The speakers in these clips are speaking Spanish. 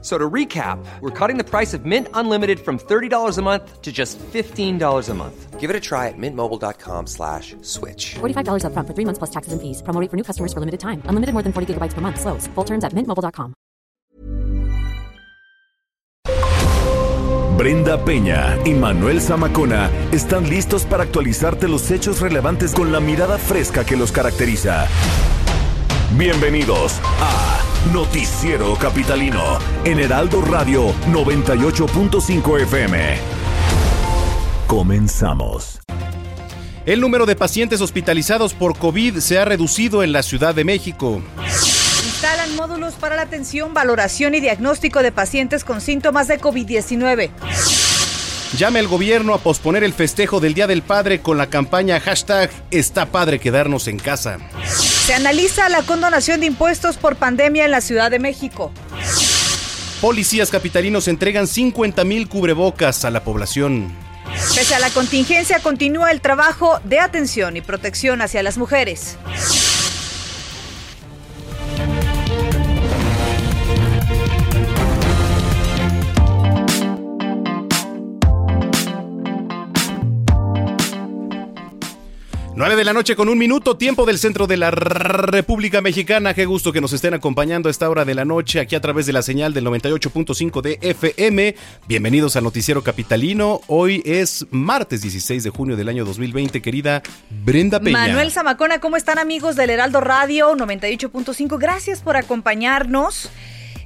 So to recap, we're cutting the price of Mint Unlimited from $30 a month to just $15 a month. Give it a try at mintmobile.com slash switch. $45 upfront for three months plus taxes and fees. Promo rate for new customers for limited time. Unlimited more than 40 gigabytes per month. Slows. Full terms at mintmobile.com. Brenda Peña y Manuel Zamacona están listos para actualizarte los hechos relevantes con la mirada fresca que los caracteriza. Bienvenidos a Noticiero Capitalino en Heraldo Radio 98.5 FM. Comenzamos. El número de pacientes hospitalizados por COVID se ha reducido en la Ciudad de México. Instalan módulos para la atención, valoración y diagnóstico de pacientes con síntomas de COVID-19. Llame el gobierno a posponer el festejo del Día del Padre con la campaña hashtag Está Padre Quedarnos en Casa. Se analiza la condonación de impuestos por pandemia en la Ciudad de México. Policías capitalinos entregan 50 mil cubrebocas a la población. Pese a la contingencia, continúa el trabajo de atención y protección hacia las mujeres. 9 de la noche con un minuto, tiempo del centro de la República Mexicana. Qué gusto que nos estén acompañando a esta hora de la noche aquí a través de la señal del 98.5 de FM. Bienvenidos al Noticiero Capitalino. Hoy es martes 16 de junio del año 2020, querida Brenda Peña. Manuel Zamacona, ¿cómo están amigos del Heraldo Radio 98.5? Gracias por acompañarnos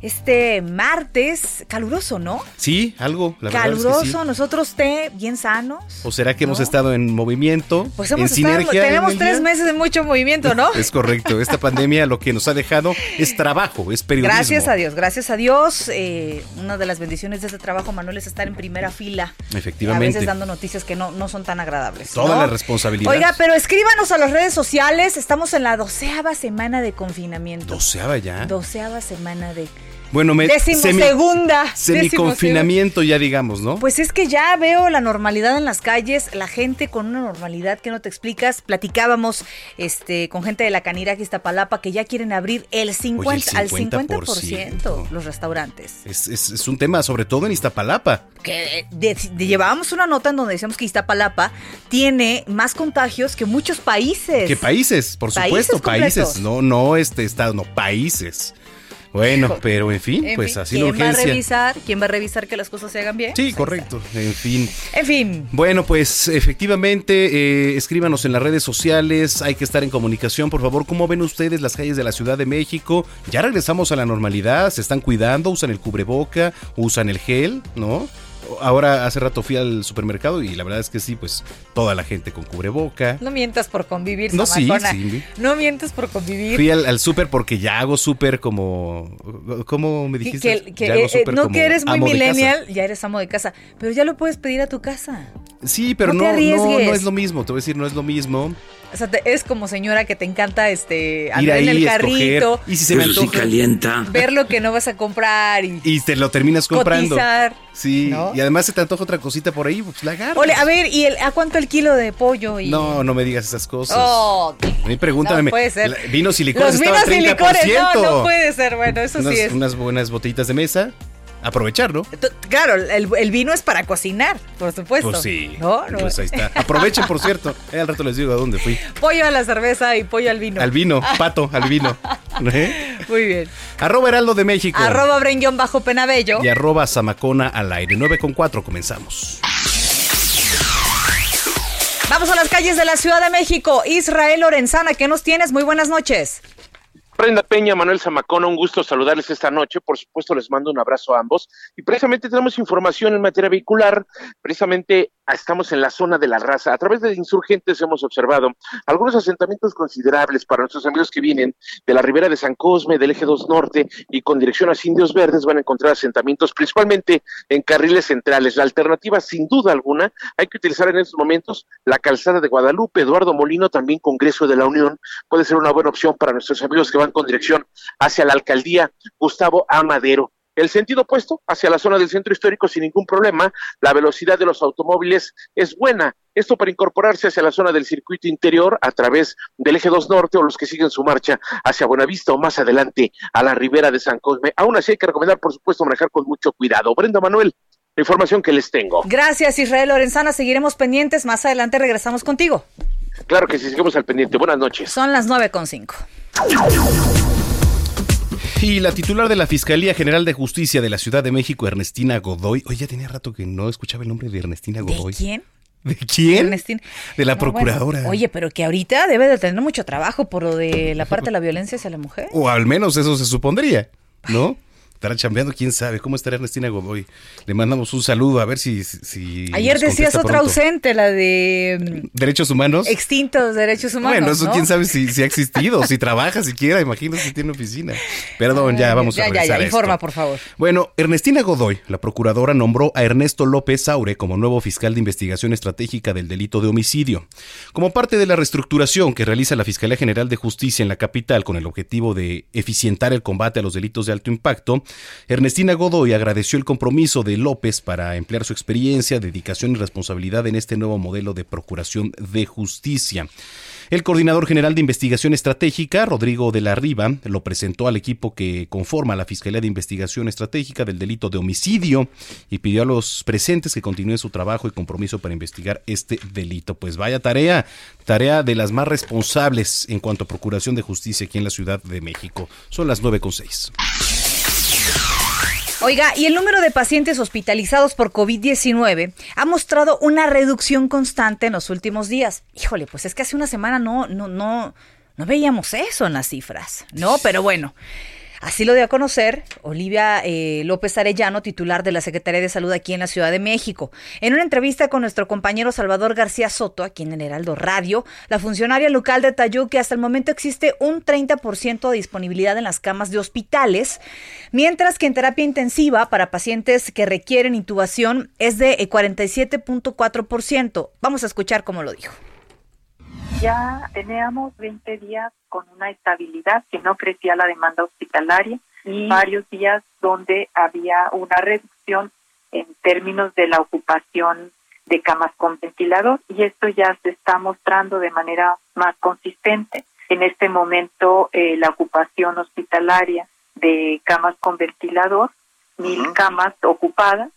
este martes caluroso, ¿no? Sí, algo, la Caluroso, verdad es que sí. nosotros té bien sanos. ¿O será que hemos estado en movimiento? Pues hemos en estado, sinergia tenemos tres meses de mucho movimiento, ¿no? es correcto, esta pandemia lo que nos ha dejado es trabajo, es periodismo. Gracias a Dios, gracias a Dios. Eh, una de las bendiciones de este trabajo, Manuel, es estar en primera fila. Efectivamente. A veces dando noticias que no, no son tan agradables. Toda ¿no? la responsabilidad. Oiga, pero escríbanos a las redes sociales, estamos en la doceava semana de confinamiento. ¿Doceava ya? Doceava semana de bueno, me Decimosegunda. Semi-confinamiento ya digamos, ¿no? Pues es que ya veo la normalidad en las calles, la gente con una normalidad que no te explicas. Platicábamos este con gente de la Canira Iztapalapa que ya quieren abrir el 50, Oye, el al 50% los restaurantes. Es, es, es, un tema sobre todo en Iztapalapa. Que de, de, llevábamos una nota en donde decíamos que Iztapalapa tiene más contagios que muchos países. ¿Qué países? Por supuesto, países, países. No, no este estado, no, países. Bueno, pero en fin, en pues fin, así ¿quién la urgencia. Va a revisar, ¿Quién va a revisar que las cosas se hagan bien? Sí, Pues correcto. En fin. En fin. Bueno, pues efectivamente, eh, escríbanos en las redes sociales. Hay que estar en comunicación, por favor. ¿Cómo ven ustedes las calles de la Ciudad de México? Ya regresamos a la normalidad. Se están cuidando, usan el cubreboca, usan el gel, ¿no? Ahora hace rato fui al supermercado y la verdad es que sí, pues toda la gente con cubreboca. No mientas por convivir, No, sí, sí. No mientas por convivir. Fui al, al súper porque ya hago súper como... ¿Cómo me dijiste? que- que, Ya hago eh, súper no como que eres muy millennial, ya eres amo de casa, pero ya lo puedes pedir a tu casa. Sí, pero No no, no, no es lo mismo. Te voy a decir, no es lo mismo. O sea, te- es como señora que te encanta este Ir andar ahí, en el escoger. carrito, Y si se me antoja. calienta. ver lo que no vas a comprar y Y te lo terminas comprando. cotizar. Sí, ¿no? y además se te antoja otra cosita por ahí, pues la agarras. Ole, a ver, ¿y el, a cuánto el kilo de pollo? Y... No, no me digas esas cosas. Oh, A mí pregúntame. no puede ser. la- Vinos y licores Los vinos y 30%. licores, no, no puede ser, bueno, eso unas, sí es. unas buenas botellitas de mesa. Aprovechar, ¿no? T- Claro, el, el vino es para cocinar, por supuesto. Pues sí. No, no. Pues ahí está. Aprovechen, por cierto. Eh, al rato les digo a dónde fui. Pollo a la cerveza y pollo al vino. Al vino, pato, al vino. ¿Eh? Muy bien. Arroba Heraldo de México. Arroba Brenguión bajo penabello. Y arroba Zamacona al aire. 9 con 4 comenzamos. Vamos a las calles de la Ciudad de México. Israel Lorenzana, ¿qué nos tienes? Muy buenas noches. Brenda Peña, Manuel Zamacona, un gusto saludarles esta noche. Por supuesto, les mando un abrazo a ambos. Y precisamente tenemos información en materia vehicular. Precisamente estamos en la zona de la raza. A través de insurgentes hemos observado algunos asentamientos considerables para nuestros amigos que vienen de la ribera de San Cosme, del eje 2 norte y con dirección a Indios Verdes van a encontrar asentamientos principalmente en carriles centrales. La alternativa, sin duda alguna, hay que utilizar en estos momentos la calzada de Guadalupe, Eduardo Molino, también Congreso de la Unión, puede ser una buena opción para nuestros amigos que van con dirección hacia la alcaldía Gustavo Amadero el sentido opuesto hacia la zona del centro histórico sin ningún problema. La velocidad de los automóviles es buena. Esto para incorporarse hacia la zona del circuito interior a través del eje 2 norte o los que siguen su marcha hacia Buenavista o más adelante a la ribera de San Cosme. Aún así hay que recomendar, por supuesto, manejar con mucho cuidado. Brenda Manuel, la información que les tengo. Gracias, Israel Lorenzana. Seguiremos pendientes. Más adelante regresamos contigo. Claro que sí, seguimos al pendiente. Buenas noches. Son las nueve con cinco. Y la titular de la Fiscalía General de Justicia de la Ciudad de México, Ernestina Godoy. Oye, ya tenía rato que no escuchaba el nombre de Ernestina Godoy. ¿De quién? ¿De quién? Ernestina. De la No, bueno, procuradora. oye, pero que ahorita debe de tener mucho trabajo por lo de la parte de la violencia hacia la mujer. O al menos eso se supondría, ¿no? Estará chambeando, quién sabe. ¿Cómo estará Ernestina Godoy? Le mandamos un saludo a ver si. si Ayer decías otra pronto. ausente, la de mm, ¿Derechos humanos? extintos derechos humanos. Bueno, eso ¿no? quién sabe si, si ha existido, si trabaja siquiera, imagino si tiene oficina. Perdón, ya vamos ya, a ya, regresar ya, a esto. informa, por favor. Bueno, Ernestina Godoy, la procuradora, nombró a Ernesto López Saure como nuevo fiscal de investigación estratégica del delito de homicidio. Como parte de la reestructuración que realiza la Fiscalía General de Justicia en la capital con el objetivo de eficientar el combate a los delitos de alto impacto, Ernestina Godoy agradeció el compromiso de López para emplear su experiencia, dedicación y responsabilidad en este nuevo modelo de procuración de justicia. El coordinador general de investigación estratégica, Rodrigo de la Riva, lo presentó al equipo que conforma la Fiscalía de Investigación Estratégica del delito de homicidio y pidió a los presentes que continúen su trabajo y compromiso para investigar este delito. Pues vaya tarea, tarea de las más responsables en cuanto a procuración de justicia aquí en la Ciudad de México. Son las 9.6. Oiga, y el número de pacientes hospitalizados por COVID-19 ha mostrado una reducción constante en los últimos días. Híjole, pues es que hace una semana no, no, no, no veíamos eso en las cifras, ¿no? Pero bueno. Así lo dio a conocer Olivia eh, López Arellano, titular de la Secretaría de Salud aquí en la Ciudad de México. En una entrevista con nuestro compañero Salvador García Soto, aquí en el Heraldo Radio, la funcionaria local detalló que hasta el momento existe un 30% de disponibilidad en las camas de hospitales, mientras que en terapia intensiva para pacientes que requieren intubación es de eh, 47.4%. Vamos a escuchar cómo lo dijo. Ya teníamos 20 días con una estabilidad que no crecía la demanda hospitalaria y varios días donde había una reducción en términos de la ocupación de camas con ventilador y esto ya se está mostrando de manera más consistente. En este momento eh, la ocupación hospitalaria de camas con ventilador, mil camas ocupadas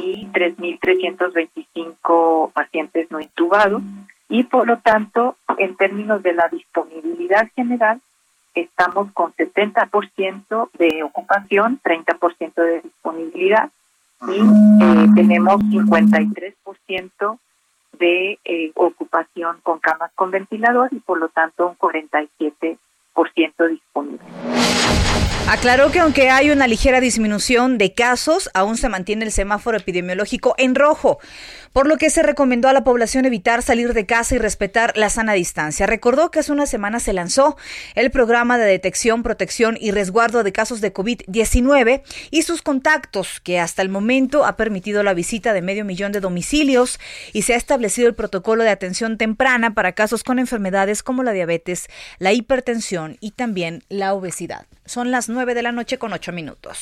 y 3.325 pacientes no intubados y por lo tanto, en términos de la disponibilidad general, estamos con 70% de ocupación, 30% de disponibilidad y eh, tenemos 53% de eh, ocupación con camas con ventilador y por lo tanto un 47% disponible. Aclaró que aunque hay una ligera disminución de casos, aún se mantiene el semáforo epidemiológico en rojo, por lo que se recomendó a la población evitar salir de casa y respetar la sana distancia. Recordó que hace una semana se lanzó el programa de detección, protección y resguardo de casos de COVID-19 y sus contactos, que hasta el momento ha permitido la visita de medio millón de domicilios y se ha establecido el protocolo de atención temprana para casos con enfermedades como la diabetes, la hipertensión y también la obesidad. Son las 9 de la noche con 8 minutos.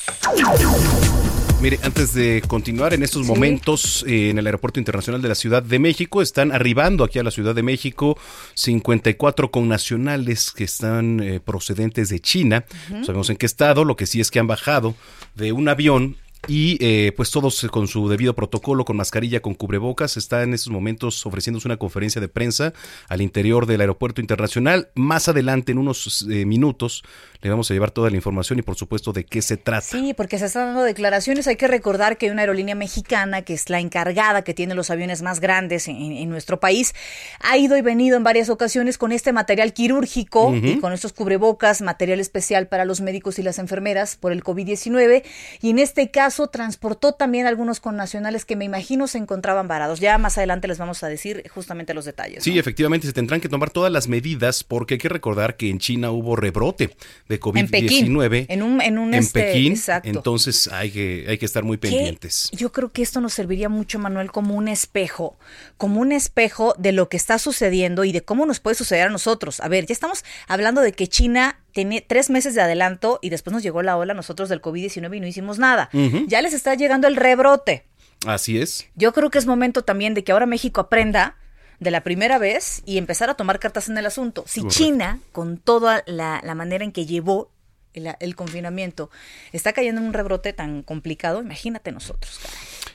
Mire, antes de continuar en estos momentos eh, en el Aeropuerto Internacional de la Ciudad de México, están arribando aquí a la Ciudad de México 54 connacionales que están eh, procedentes de China. No sabemos en qué estado, lo que sí es que han bajado de un avión y eh, pues todos con su debido protocolo, con mascarilla, con cubrebocas, está en estos momentos ofreciéndose una conferencia de prensa al interior del aeropuerto internacional. Más adelante, en unos eh, minutos, le vamos a llevar toda la información y por supuesto de qué se trata. Sí, porque se están dando declaraciones. Hay que recordar que hay una aerolínea mexicana que es la encargada, que tiene los aviones más grandes en, en nuestro país, ha ido y venido en varias ocasiones con este material quirúrgico y con estos cubrebocas, material especial para los médicos y las enfermeras por el COVID-19. Y en este caso, caso transportó también algunos connacionales que me imagino se encontraban varados. Ya más adelante les vamos a decir justamente los detalles. Sí, efectivamente, se tendrán que tomar todas las medidas porque hay que recordar que en China hubo rebrote de COVID-19. En un, en un este, Pekín. Entonces hay que, hay que estar muy pendientes. Yo creo que esto nos serviría mucho, Manuel, como un espejo, como un espejo de lo que está sucediendo y de cómo nos puede suceder a nosotros. A ver, ya estamos hablando de que China tiene tres meses de adelanto y después nos llegó la ola nosotros del COVID-19 y no hicimos nada. Ya les está llegando el rebrote. Así es. Yo creo que es momento también de que ahora México aprenda de la primera vez y empezar a tomar cartas en el asunto. Si China, con toda la, manera en que llevó el, confinamiento, está cayendo en un rebrote tan complicado, imagínate nosotros.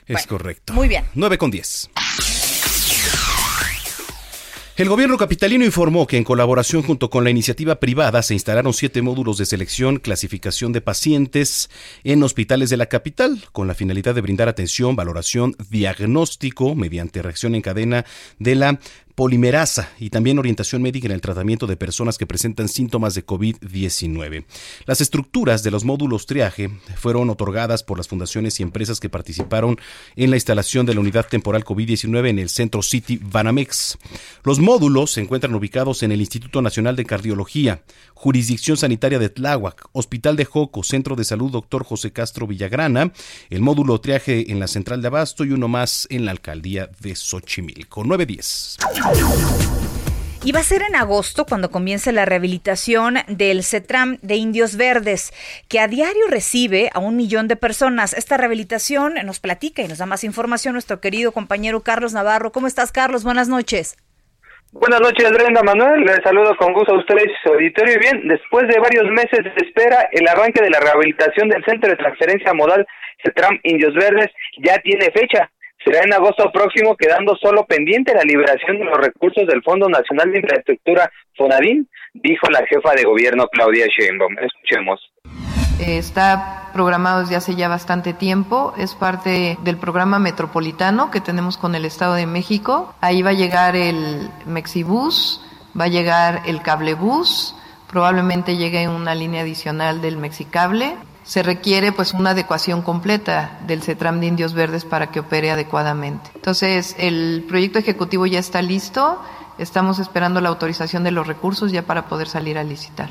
Es correcto. Muy bien. 9 con 10. El gobierno capitalino informó que en colaboración junto con la iniciativa privada se instalaron siete módulos de selección, clasificación de pacientes en hospitales de la capital, con la finalidad de brindar atención, valoración, diagnóstico mediante reacción en cadena de la polimerasa y también orientación médica en el tratamiento de personas que presentan síntomas de COVID-19. Las estructuras de los módulos triaje fueron otorgadas por las fundaciones y empresas que participaron en la instalación de la unidad temporal COVID-19 en el centro City Banamex. Los módulos se encuentran ubicados en el Instituto Nacional de Cardiología, Jurisdicción Sanitaria de Tláhuac, Hospital de Joco, Centro de Salud Dr. José Castro Villagrana, el módulo triaje en la Central de Abasto y uno más en la Alcaldía de Xochimilco. 910. Y va a ser en agosto cuando comience la rehabilitación del CETRAM de Indios Verdes, que a diario recibe a un millón de personas. Esta rehabilitación nos platica y nos da más información nuestro querido compañero Carlos Navarro. ¿Cómo estás, Carlos? Buenas noches. Buenas noches, Brenda Manuel. Les saludo con gusto a ustedes su auditorio. Y bien, después de varios meses de espera, el arranque de la rehabilitación del Centro de Transferencia Modal CETRAM Indios Verdes ya tiene fecha será en agosto próximo, quedando solo pendiente la liberación de los recursos del Fondo Nacional de Infraestructura, FONADIN, dijo la jefa de gobierno Claudia Sheinbaum. Escuchemos. Está programado desde hace ya bastante tiempo, es parte del programa metropolitano que tenemos con el Estado de México. Ahí va a llegar el Mexibus, va a llegar el Cablebus, probablemente llegue una línea adicional del Mexicable se requiere pues una adecuación completa del CETRAM de Indios Verdes para que opere adecuadamente. Entonces, el proyecto ejecutivo ya está listo, estamos esperando la autorización de los recursos ya para poder salir a licitar.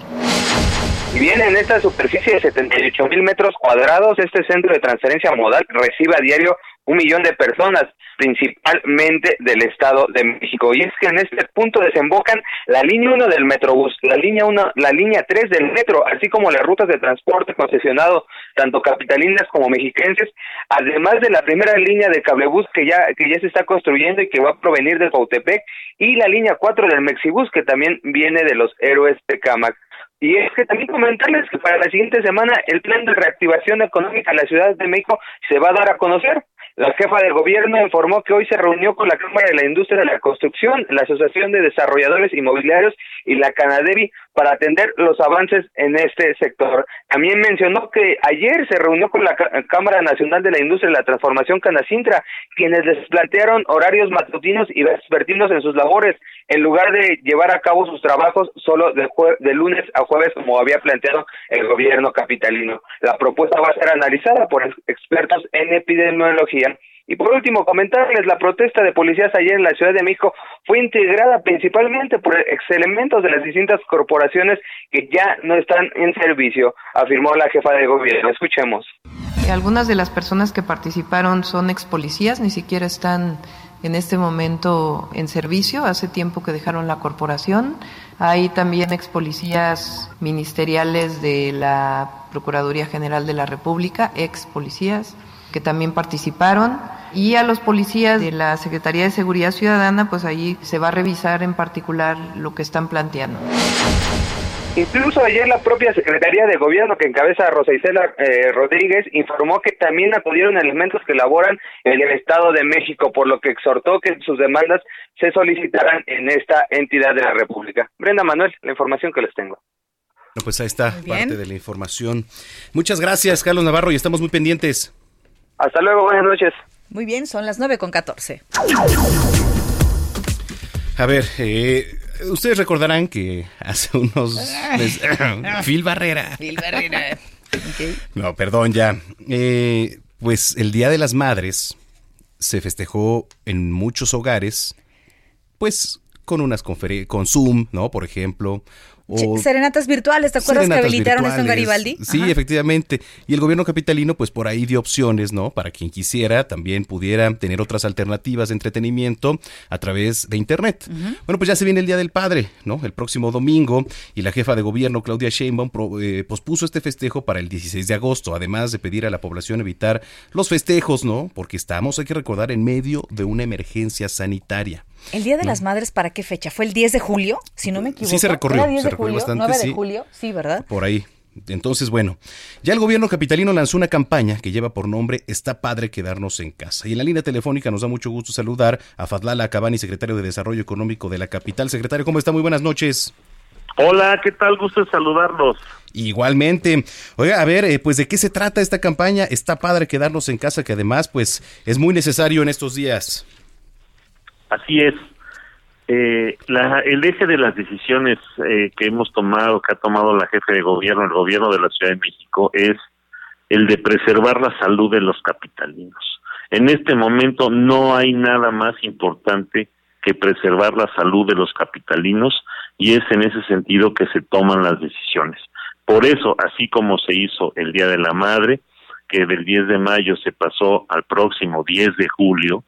Bien, en esta superficie de 78 mil metros cuadrados, este centro de transferencia modal recibe a diario un millón de personas principalmente del Estado de México. Y es que en este punto desembocan la línea 1 del Metrobús, la línea 1, la línea 3 del metro, así como las rutas de transporte concesionado tanto capitalinas como mexiquenses, además de la primera línea de cablebús que ya que ya se está construyendo y que va a provenir de Cautepec y la línea 4 del Mexibús que también viene de los héroes de Camac. Y es que también comentarles que para la siguiente semana el plan de reactivación económica de la Ciudad de México se va a dar a conocer. La jefa del gobierno informó que hoy se reunió con la Cámara de la Industria de la Construcción, la Asociación de Desarrolladores Inmobiliarios y la Canadevi para atender los avances en este sector. También mencionó que ayer se reunió con la Cámara Nacional de la Industria de la Transformación Canacintra, quienes les plantearon horarios matutinos y vespertinos en sus labores, en lugar de llevar a cabo sus trabajos solo de, de lunes a jueves como había planteado el gobierno capitalino. La propuesta va a ser analizada por expertos en epidemiología y por último, comentarles, la protesta de policías ayer en la Ciudad de México fue integrada principalmente por ex elementos de las distintas corporaciones que ya no están en servicio, afirmó la jefa de gobierno. Escuchemos. Algunas de las personas que participaron son ex policías, ni siquiera están en este momento en servicio, hace tiempo que dejaron la corporación. Hay también ex policías ministeriales de la Procuraduría General de la República, ex policías que también participaron y a los policías de la Secretaría de Seguridad Ciudadana, pues ahí se va a revisar en particular lo que están planteando. Incluso ayer la propia Secretaría de Gobierno que encabeza Rosa Isela eh, Rodríguez informó que también acudieron elementos que laboran en el Estado de México, por lo que exhortó que sus demandas se solicitaran en esta entidad de la República. Brenda Manuel, la información que les tengo. pues ahí está parte de la información. Muchas gracias, Carlos Navarro, y estamos muy pendientes. Hasta luego, buenas noches. Muy bien, son las 9 con 14. A ver, eh, ustedes recordarán que hace unos meses... Phil Barrera. Phil Barrera. No, perdón ya. Eh, pues el Día de las Madres se festejó en muchos hogares, pues con unas conferencias, con Zoom, ¿no? Por ejemplo, o serenatas virtuales, ¿te acuerdas que habilitaron esto en Garibaldi? Sí, efectivamente. Y el gobierno capitalino, pues por ahí dio opciones, ¿no? Para quien quisiera también pudiera tener otras alternativas de entretenimiento a través de Internet. Bueno, pues ya se viene el Día del Padre, ¿no? El próximo domingo. Y la jefa de gobierno, Claudia Sheinbaum, eh, pospuso este festejo para el 16 de agosto, además de pedir a la población evitar los festejos, ¿no? Porque estamos, hay que recordar, en medio de una emergencia sanitaria. ¿El Día de las Madres para qué fecha? ¿Fue el 10 de julio? Si no me equivoco. Sí, se recorrió. ¿Era 10 se de julio? bastante, 9 sí. de julio, sí, ¿verdad? Por ahí. Entonces, bueno, ya el gobierno capitalino lanzó una campaña que lleva por nombre Está padre quedarnos en casa. Y en la línea telefónica nos da mucho gusto saludar a Fadlala Cabani, secretario de Desarrollo Económico de la capital. Secretario, ¿cómo está? Muy buenas noches. Hola, ¿qué tal? Gusto en saludarlos. Igualmente. Oiga, a ver, eh, pues de qué se trata esta campaña. Está padre quedarnos en casa, que además, pues, es muy necesario en estos días. Así es. Eh, la, el eje de las decisiones eh, que hemos tomado, que ha tomado la jefe de gobierno, el gobierno de la Ciudad de México, es el de preservar la salud de los capitalinos. En este momento no hay nada más importante que preservar la salud de los capitalinos y es en ese sentido que se toman las decisiones. Por eso, así como se hizo el Día de la Madre, que del 10 de mayo se pasó al próximo 10 de julio,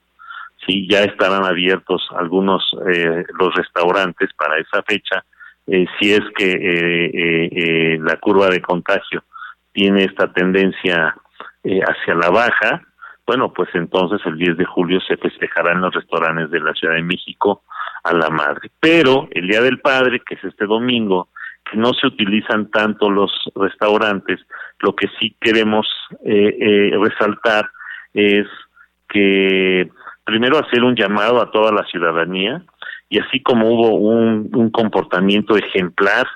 sí ya estarán abiertos algunos eh, los restaurantes para esa fecha eh, si es que eh, eh, la curva de contagio tiene esta tendencia hacia la baja bueno pues entonces el 10 de julio se festejará en los restaurantes de la Ciudad de México a la madre. Pero el día del padre que es este domingo que no se utilizan tanto los restaurantes lo que sí queremos resaltar es que primero hacer un llamado a toda la ciudadanía y así como hubo un, comportamiento ejemplar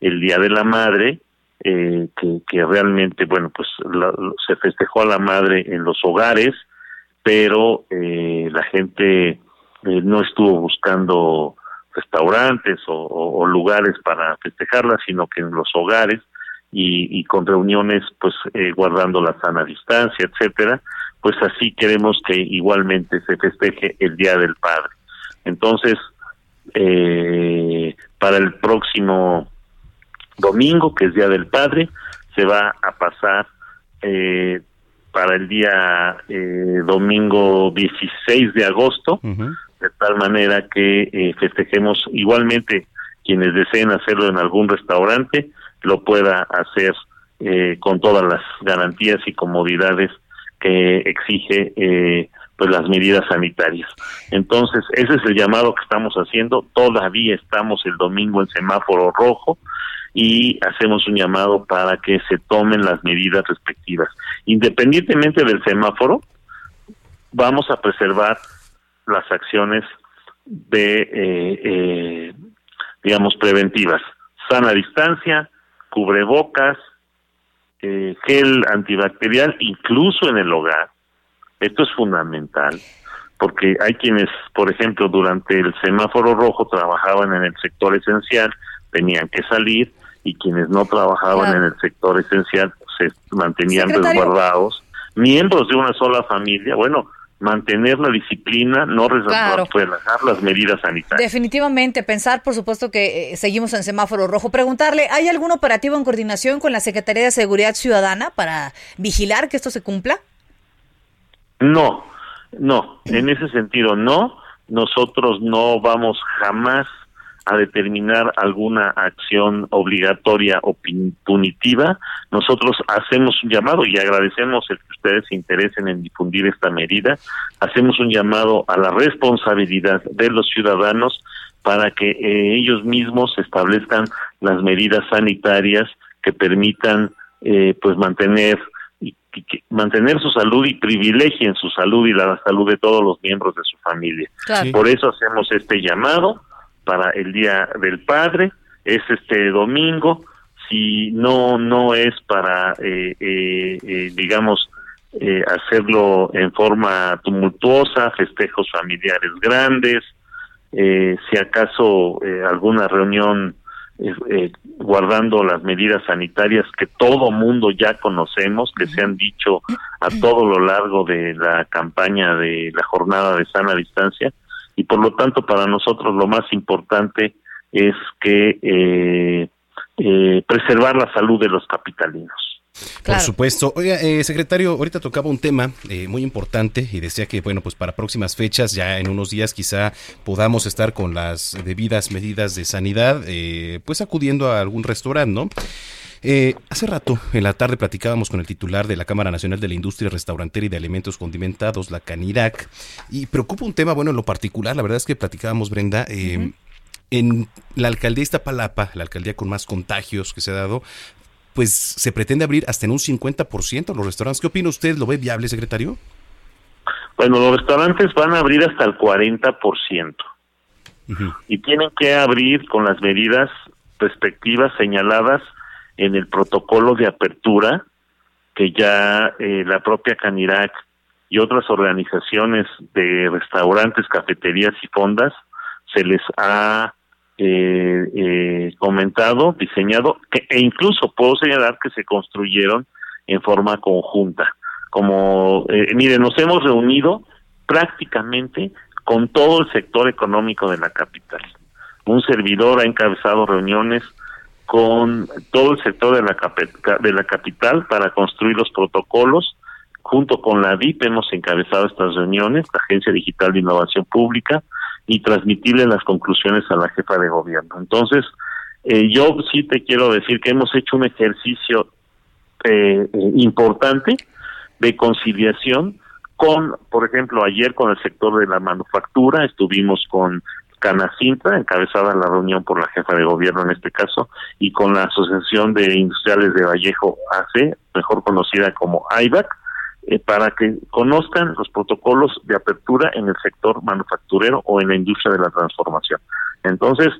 el Día de la Madre, eh, que, que, realmente, bueno, pues la, se festejó a la madre en los hogares, pero eh, la gente eh, no estuvo buscando restaurantes o, o, o, lugares para festejarla, sino que en los hogares y, y con reuniones, pues eh, guardando la sana distancia, etcétera pues así queremos que igualmente se festeje el Día del Padre. Entonces, eh, para el próximo domingo, que es Día del Padre, se va a pasar eh, para el día eh, domingo 16 de agosto, uh -huh. de tal manera que eh, festejemos igualmente quienes deseen hacerlo en algún restaurante, lo pueda hacer eh, con todas las garantías y comodidades que exige eh, pues las medidas sanitarias. Entonces, ese es el llamado que estamos haciendo. Todavía estamos el domingo en semáforo rojo y hacemos un llamado para que se tomen las medidas respectivas. Independientemente del semáforo, vamos a preservar las acciones de, eh, eh, digamos, preventivas. Sana distancia, cubrebocas, eh, gel antibacterial incluso en el hogar. Esto es fundamental porque hay quienes, por ejemplo, durante el semáforo rojo trabajaban en el sector esencial, tenían que salir y quienes no trabajaban claro. en el sector esencial se mantenían Secretario. resguardados. Miembros de una sola familia, bueno, mantener la disciplina, no Claro. relajar las medidas sanitarias. Definitivamente, pensar, por supuesto, que eh, seguimos en semáforo rojo. Preguntarle, ¿hay algún operativo en coordinación con la Secretaría de Seguridad Ciudadana para vigilar que esto se cumpla? No, no, en ese sentido no. Nosotros no vamos jamás a determinar alguna acción obligatoria o punitiva. Nosotros hacemos un llamado y agradecemos el que ustedes se interesen en difundir esta medida. Hacemos un llamado a la responsabilidad de los ciudadanos para que eh, ellos mismos establezcan las medidas sanitarias que permitan eh, pues mantener y, y que- mantener su salud y privilegien su salud y la salud de todos los miembros de su familia. Claro. Por eso hacemos este llamado para el Día del Padre, es este domingo, si no no es para, eh, eh, eh, digamos, eh, hacerlo en forma tumultuosa, festejos familiares grandes, si acaso alguna reunión guardando las medidas sanitarias que todo mundo ya conocemos, que se han dicho a todo lo largo de la campaña de la jornada de sana distancia y por lo tanto para nosotros lo más importante es que eh, eh, preservar la salud de los capitalinos. Por supuesto. Oiga, eh, secretario, ahorita tocaba un tema eh, muy importante y decía que, bueno, pues para próximas fechas, ya en unos días quizá podamos estar con las debidas medidas de sanidad, eh, pues acudiendo a algún restaurante, ¿no? Hace rato, en la tarde, platicábamos con el titular de la Cámara Nacional de la Industria Restaurantera y de Alimentos Condimentados, la CANIRAC, y preocupa un tema, bueno, en lo particular, la verdad es que platicábamos, Brenda, en la alcaldía Iztapalapa, la alcaldía con más contagios que se ha dado, pues se pretende abrir hasta en un 50% los restaurantes. ¿Qué opina usted? ¿Lo ve viable, secretario? Bueno, los restaurantes van a abrir hasta el 40%. Y tienen que abrir con las medidas respectivas señaladas en el protocolo de apertura que ya eh, la propia Canirac y otras organizaciones de restaurantes, cafeterías y fondas se les ha eh, eh, comentado, diseñado, que, e incluso puedo señalar que se construyeron en forma conjunta. Como, eh, mire, nos hemos reunido prácticamente con todo el sector económico de la capital. Un servidor ha encabezado reuniones con todo el sector de la, de la capital para construir los protocolos. Junto con la DIP hemos encabezado estas reuniones, la Agencia Digital de Innovación Pública, y transmitirle las conclusiones a la jefa de gobierno. Entonces, eh, yo sí te quiero decir que hemos hecho un ejercicio eh, eh, importante de conciliación con, por ejemplo, ayer con el sector de la manufactura, estuvimos con Canacintra, encabezada la reunión por la jefa de gobierno en este caso, y con la Asociación de Industriales de Vallejo AC, mejor conocida como AIVAC, eh, para que conozcan los protocolos de apertura en el sector manufacturero o en la industria de la transformación. Entonces,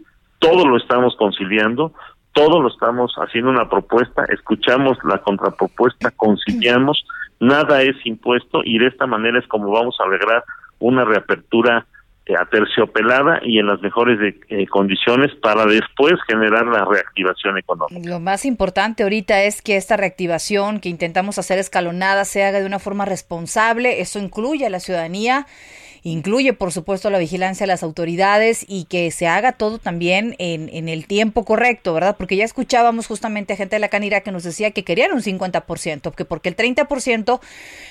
todo lo estamos conciliando, todo lo estamos haciendo una propuesta, escuchamos la contrapropuesta, conciliamos, nada es impuesto y de esta manera es como vamos a lograr una reapertura aterciopelada y en las mejores eh, condiciones para después generar la reactivación económica. Lo más importante ahorita es que esta reactivación que intentamos hacer escalonada se haga de una forma responsable. Eso incluye a la ciudadanía incluye por supuesto la vigilancia de las autoridades y que se haga todo también en, en el tiempo correcto, ¿verdad? Porque ya escuchábamos justamente a gente de la Canira que nos decía que querían un 50%, que porque el 30%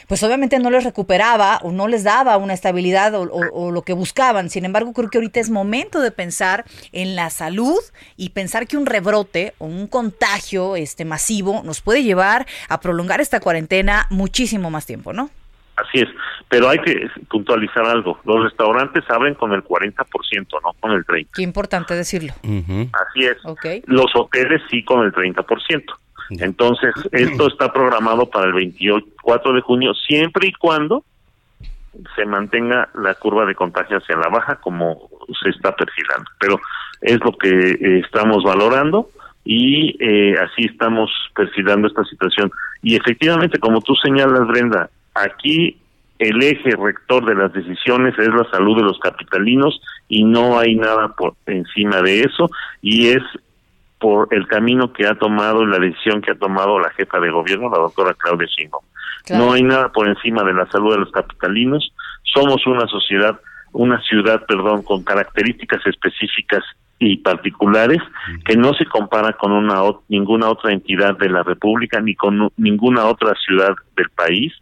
pues obviamente no les recuperaba o no les daba una estabilidad o, o lo que buscaban. Sin embargo, creo que ahorita es momento de pensar en la salud y pensar que un rebrote o un contagio este masivo nos puede llevar a prolongar esta cuarentena muchísimo más tiempo, ¿no? Así es, pero hay que puntualizar algo. Los restaurantes abren con el 40%, no con el 30%. Qué importante decirlo. Así es. Los hoteles sí con el 30%. Entonces, esto está programado para el 24 de junio, siempre y cuando se mantenga la curva de contagio hacia la baja como se está perfilando. Pero es lo que eh, estamos valorando y eh, así estamos perfilando esta situación. Y efectivamente, como tú señalas, Brenda, Aquí el eje rector de las decisiones es la salud de los capitalinos y no hay nada por encima de eso y es por el camino que ha tomado la decisión que ha tomado la jefa de gobierno, la doctora Claudia Sheinbaum. No hay nada por encima de la salud de los capitalinos. Somos una sociedad, una ciudad, perdón, con características específicas y particulares que no se compara con una ninguna otra entidad de la República ni con ninguna otra ciudad del país.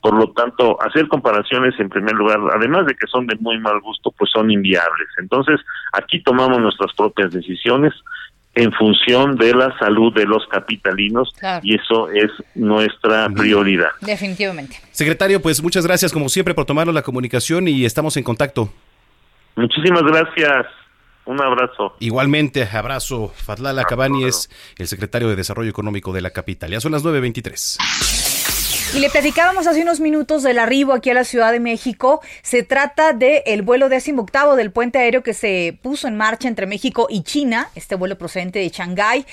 Por lo tanto, hacer comparaciones en primer lugar, además de que son de muy mal gusto, pues son inviables. Entonces, aquí tomamos nuestras propias decisiones en función de la salud de los capitalinos y eso es nuestra prioridad. Definitivamente. Secretario, pues muchas gracias como siempre por tomarnos la comunicación y estamos en contacto. Muchísimas gracias. Un abrazo. Igualmente, abrazo. Fadlala Cabani es el secretario de Desarrollo Económico de la capital. Ya son las 9.23. Y le platicábamos hace unos minutos del arribo aquí a la Ciudad de México. Se trata del el vuelo décimo octavo del puente aéreo que se puso en marcha entre México y China. Este vuelo procedente de Shanghái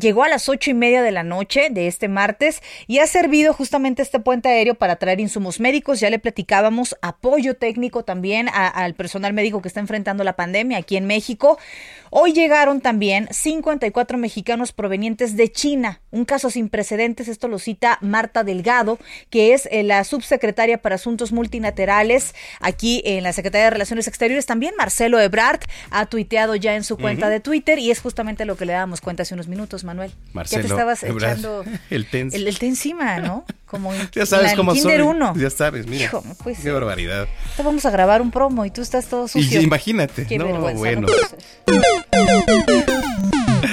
llegó a las ocho y media de la noche de este martes y ha servido justamente este puente aéreo para traer insumos médicos. Ya le platicábamos apoyo técnico también al personal médico que está enfrentando la pandemia aquí en México. Hoy llegaron también 54 mexicanos provenientes de China, un caso sin precedentes, esto lo cita Marta Delgado, que es eh, la subsecretaria para Asuntos Multilaterales aquí en la Secretaría de Relaciones Exteriores. También Marcelo Ebrard ha tuiteado ya en su cuenta de Twitter y es justamente lo que le dábamos cuenta hace unos minutos, Manuel. Marcelo ya te estabas Ebrard, echando el té, el, el té encima, ¿no? Como en, ya sabes en cómo Kinder soy. Uno. Ya sabes, mira. Hijo, Qué barbaridad. Te vamos a grabar un promo y tú estás todo sucio. Y imagínate. Qué no, vergüenza, bueno. no.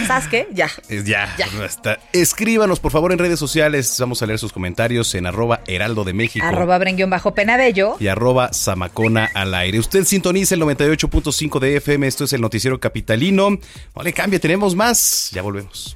¿Sabes qué? Ya. Es ya, basta. Escríbanos, por favor, en redes sociales. Vamos a leer sus comentarios en arroba heraldo de México. Arroba brenguión bajo penabello. y arroba zamacona al aire. Usted sintoniza el 98.5 de FM. Esto es el noticiero capitalino. No le cambie, tenemos más. Ya volvemos.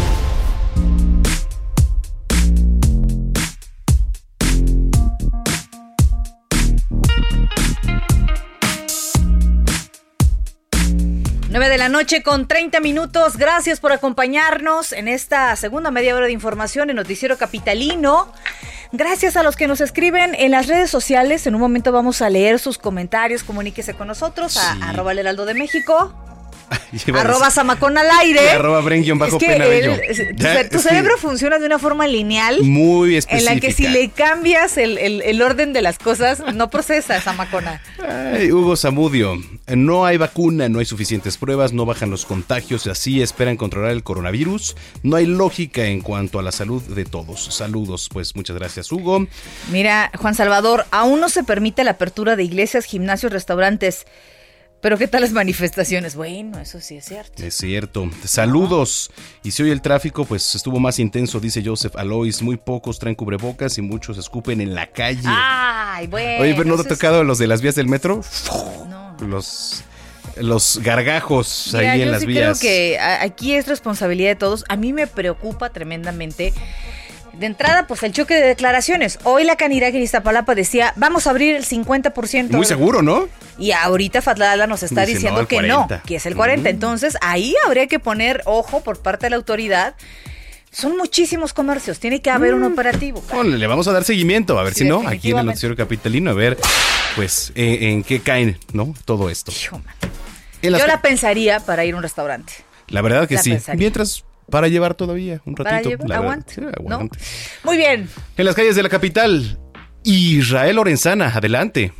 De la noche con 30 minutos. Gracias por acompañarnos en esta segunda media hora de información en Noticiero Capitalino. Gracias a los que nos escriben en las redes sociales. En un momento vamos a leer sus comentarios. Comuníquese con nosotros a Sí. arroba el heraldo de México. Arroba Zamacón al aire. Arroba bren bajo Es que tu, Ya, tu es que- cerebro funciona de una forma lineal. Muy En específica. la que si le cambias el, el- el orden de las cosas, no procesa esa macona. Ay, Hugo Zamudio, no hay vacuna, no hay suficientes pruebas, no bajan los contagios y así esperan controlar el coronavirus. No hay lógica en cuanto a la salud de todos. Saludos, pues muchas gracias, Hugo. Mira, Juan Salvador, aún no se permite la apertura de iglesias, gimnasios, restaurantes. Pero ¿qué tal las manifestaciones? Bueno, eso sí es cierto. Es cierto. Saludos. Y si hoy el tráfico, pues estuvo más intenso, dice Joseph Alois. Muy pocos traen cubrebocas y muchos escupen en la calle. Ay, bueno. Oye, pero ¿no te ha es- tocado los de las vías del metro? No. Los, los gargajos Mira, ahí en yo las sí vías. creo que aquí es responsabilidad de todos. A mí me preocupa tremendamente. De entrada, pues el choque de declaraciones. Hoy la Canirac en Iztapalapa decía, vamos a abrir el 50%. Muy seguro, ¿no? Y ahorita Fatlala nos está Dice, diciendo no, que 40. no, que es el 40. Mm. Entonces, ahí habría que poner ojo por parte de la autoridad. Son muchísimos comercios, tiene que haber un operativo. Bueno, le vamos a dar seguimiento, a ver Sí, si no, aquí en el noticiero capitalino, a ver, pues, en, en qué caen, ¿no? Todo esto. Hijo, man. Yo la pensaría para ir a un restaurante. La verdad que la sí. pensaría. Mientras, para llevar todavía un ratito. Para llevar, la verdad. aguante, Sí, ¿no? aguante. Muy bien. En las calles de la capital, Israel Lorenzana, adelante.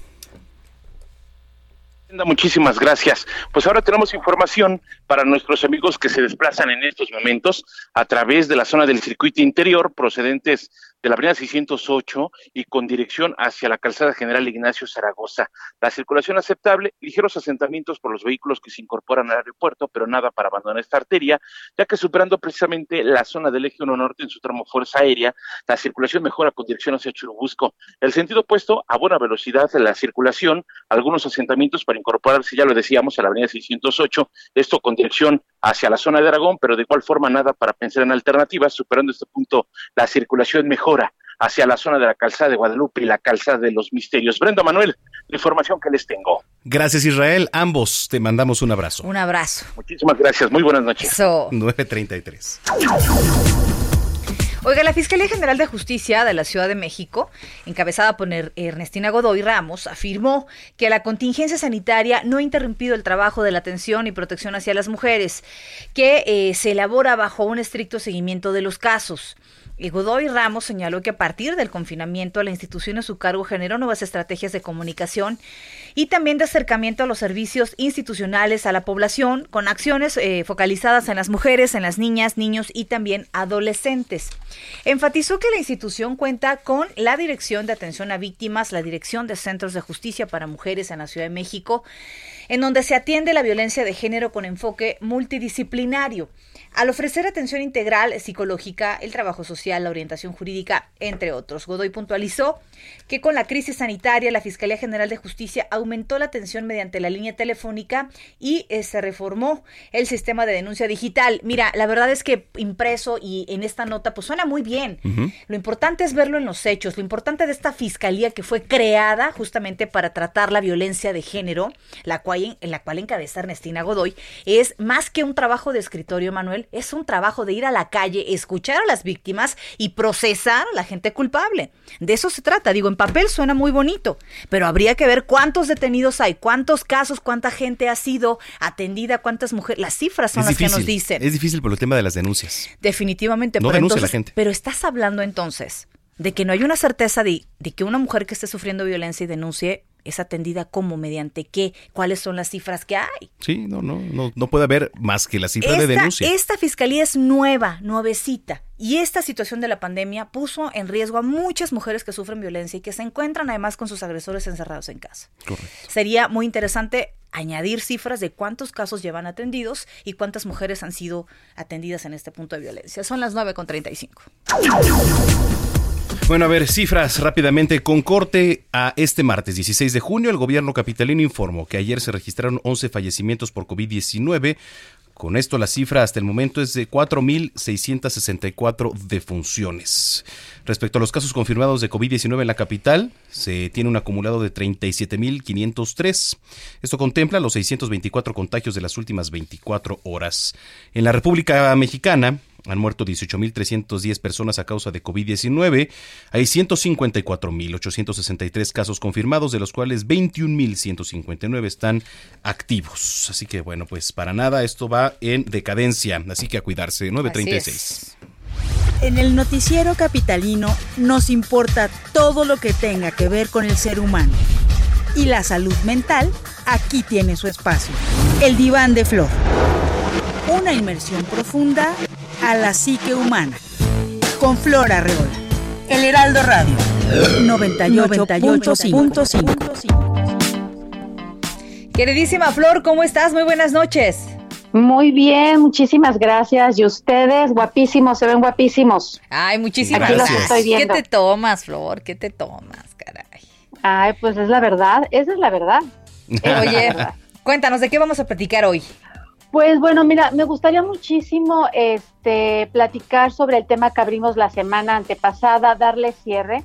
Muchísimas gracias. Pues ahora tenemos información para nuestros amigos que se desplazan en estos momentos a través de la zona del circuito interior procedentes de la avenida 608 y con dirección hacia la calzada general Ignacio Zaragoza. La circulación aceptable, ligeros asentamientos por los vehículos que se incorporan al aeropuerto, pero nada para abandonar esta arteria, ya que superando precisamente la zona del eje 1 norte en su tramo fuerza aérea, la circulación mejora con dirección hacia Churubusco. El sentido opuesto a buena velocidad de la circulación, algunos asentamientos para incorporarse, ya lo decíamos, a la avenida 608, esto con dirección hacia la zona de Aragón, pero de igual forma nada para pensar en alternativas, superando este punto la circulación mejora hacia la zona de la calzada de Guadalupe y la calzada de los misterios. Brenda Manuel, la información que les tengo. Gracias, Israel. Ambos te mandamos un abrazo. Un abrazo. Muchísimas gracias, muy buenas noches. Eso. 933. Oiga, la Fiscalía General de Justicia de la Ciudad de México, encabezada por Er- Ernestina Godoy Ramos, afirmó que la contingencia sanitaria no ha interrumpido el trabajo de la atención y protección hacia las mujeres, que eh, se elabora bajo un estricto seguimiento de los casos. Y Godoy Ramos señaló que a partir del confinamiento la institución a su cargo generó nuevas estrategias de comunicación y también de acercamiento a los servicios institucionales a la población con acciones eh, focalizadas en las mujeres, en las niñas, niños y también adolescentes. Enfatizó que la institución cuenta con la Dirección de Atención a Víctimas, la Dirección de Centros de Justicia para Mujeres en la Ciudad de México, en donde se atiende la violencia de género con enfoque multidisciplinario. Al ofrecer atención integral psicológica, el trabajo social, la orientación jurídica, entre otros, Godoy puntualizó que con la crisis sanitaria la Fiscalía General de Justicia aumentó la atención mediante la línea telefónica y eh, se reformó el sistema de denuncia digital. Mira, la verdad es que impreso y en esta nota pues suena muy bien. Lo importante es verlo en los hechos, lo importante de esta fiscalía que fue creada justamente para tratar la violencia de género, la cual, en la cual encabeza Ernestina Godoy, es más que un trabajo de escritorio, Manuel, es un trabajo de ir a la calle, escuchar a las víctimas y procesar a la gente culpable. De eso se trata. Digo, en papel suena muy bonito, pero habría que ver cuántos detenidos hay, cuántos casos, cuánta gente ha sido atendida, cuántas mujeres. Las cifras son las que nos dicen. Es difícil por el tema de las denuncias. Definitivamente. No pero denuncia la gente. Pero estás hablando entonces de que no hay una certeza de, de que una mujer que esté sufriendo violencia y denuncie es atendida cómo, mediante qué, cuáles son las cifras que hay. Sí, no, no, no, no puede haber más que la cifra de denuncia. esta fiscalía es nueva, nuevecita. Y esta situación de la pandemia puso en riesgo a muchas mujeres que sufren violencia y que se encuentran además con sus agresores encerrados en casa. Correcto. Sería muy interesante añadir cifras de cuántos casos llevan atendidos y cuántas mujeres han sido atendidas en este punto de violencia. Son las 9.35. Bueno, a ver, cifras rápidamente. Con corte a este martes 16 de junio, el gobierno capitalino informó que ayer se registraron 11 fallecimientos por COVID-19. Con esto la cifra hasta el momento es de 4.664 defunciones. Respecto a los casos confirmados de COVID-19 en la capital, se tiene un acumulado de 37.503. Esto contempla los 624 contagios de las últimas 24 horas. En la República Mexicana, han muerto 18.310 personas a causa de COVID-19. Hay 154.863 casos confirmados, de los cuales 21.159 están activos. Así que bueno, pues para nada esto va en decadencia. Así que a cuidarse. 936. En el noticiero capitalino nos importa todo lo que tenga que ver con el ser humano. Y la salud mental aquí tiene su espacio. El diván de flor. Una inmersión profunda a la psique humana. Con Flor Arreola. El Heraldo Radio. 98.5. Queridísima Flor, ¿cómo estás? Muy buenas noches. Muy bien, muchísimas gracias. Y ustedes, guapísimos, se ven guapísimos. Ay, muchísimas Aquí los gracias. estoy viendo. ¿Qué te tomas, Flor? ¿Qué te tomas, caray? Ay, pues es la verdad, esa es la verdad. Oye, cuéntanos, ¿de qué vamos a platicar hoy? Pues bueno, mira, me gustaría muchísimo este platicar sobre el tema que abrimos la semana antepasada, darle cierre.